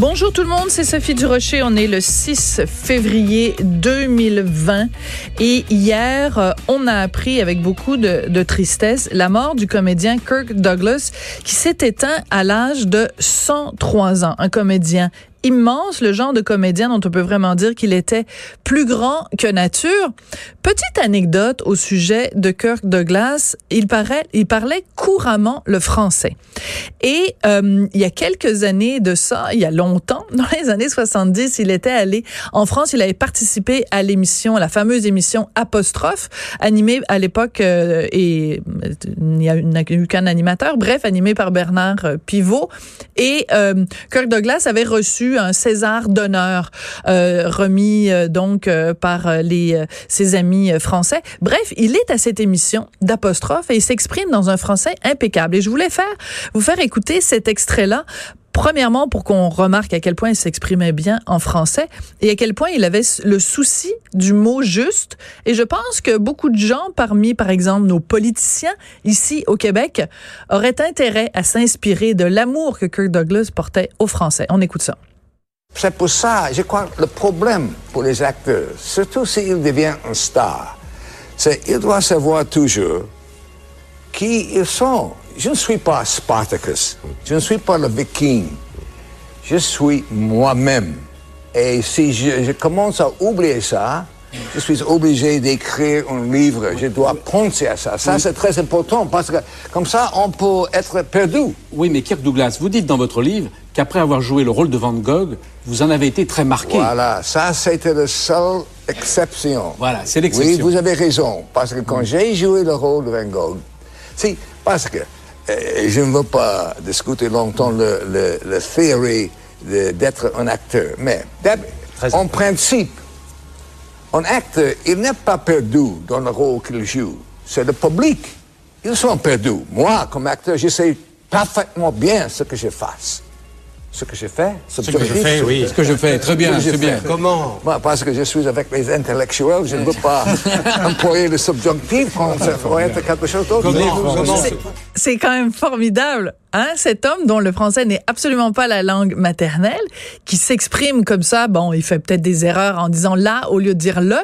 Bonjour tout le monde, c'est Sophie Durocher. On est le 6 février 2020 et hier, euh, on a appris avec beaucoup de, de tristesse la mort du comédien Kirk Douglas qui s'est éteint à l'âge de 103 ans. Un comédien immense, le genre de comédien dont on peut vraiment dire qu'il était plus grand que nature. Petite anecdote au sujet de Kirk Douglas, il, il parlait couramment le français. Et euh, il y a quelques années de ça, il y a longtemps, dans les années 70, il était allé en France, il avait participé à l'émission, la fameuse émission Apostrophe, animée à l'époque, euh, et il n'y a, eu qu'un animateur, bref, animé par Bernard euh, Pivot. Et euh, Kirk Douglas avait reçu un César d'honneur euh, remis euh, donc euh, par les ses amis français. Bref, il est à cette émission d'apostrophe et il s'exprime dans un français impeccable. Et je voulais faire vous faire écouter cet extrait-là Premièrement, pour qu'on remarque à quel point il s'exprimait bien en français et à quel point il avait le souci du mot juste. Et je pense que beaucoup de gens, parmi, par exemple, nos politiciens ici au Québec, auraient intérêt à s'inspirer de l'amour que Kirk Douglas portait aux Français. On écoute ça. C'est pour ça, je crois, le problème pour les acteurs, surtout s'ils deviennent un star, c'est qu'ils doivent savoir toujours qui ils sont. Je ne suis pas Spartacus, je ne suis pas le viking, je suis moi-même. Et si je, je commence à oublier ça, je suis obligé d'écrire un livre. Je dois penser à ça. Ça, c'est très important parce que comme ça, on peut être perdu. Oui, mais Kirk Douglas, vous dites dans votre livre qu'après avoir joué le rôle de Van Gogh, vous en avez été très marqué. Voilà, ça, c'était la seule exception. Voilà, c'est l'exception. Oui, vous avez raison. Parce que quand j'ai joué le rôle de Van Gogh, si, parce que euh, je ne veux pas discuter longtemps le, le, le théorie d'être un acteur, mais en principe, un acteur, il n'est pas perdu dans le rôle qu'il joue. C'est le public. Ils sont perdus. Moi, comme acteur, je sais parfaitement bien ce que je fasse. Ce que je fais, ce, que je fais, oui. Ce que je fais, très bien, très bien. Comment Moi, Parce que je suis avec les intellectuels, je ne veux pas employer le subjonctif quand ça pourrait être quelque chose d'autre. C'est quand même formidable, hein, cet homme dont le français n'est absolument pas la langue maternelle, qui s'exprime comme ça. Bon, il fait peut-être des erreurs en disant là au lieu de dire le,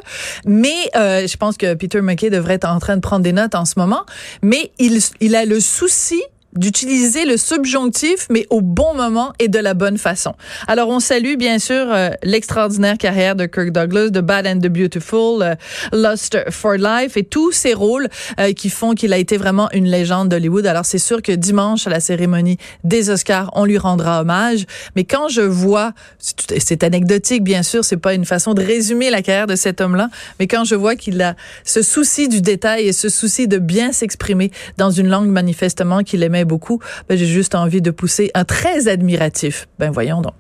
mais euh, je pense que Peter McKay devrait être en train de prendre des notes en ce moment. Mais il, il a le souci d'utiliser le subjonctif, mais au bon moment et de la bonne façon. Alors, on salue bien sûr euh, l'extraordinaire carrière de Kirk Douglas, de Bad and the Beautiful, euh, for Life et tous ces rôles euh, qui font qu'il a été vraiment une légende d'Hollywood. Alors, c'est sûr que dimanche, à la cérémonie des Oscars, on lui rendra hommage. Mais quand je vois, c'est anecdotique bien sûr, c'est pas une façon de résumer la carrière de cet homme-là, mais quand je vois qu'il a ce souci du détail et ce souci de bien s'exprimer dans une langue manifestement qu'il aimait beaucoup, ben, j'ai juste envie de pousser un très admiratif. Ben voyons donc.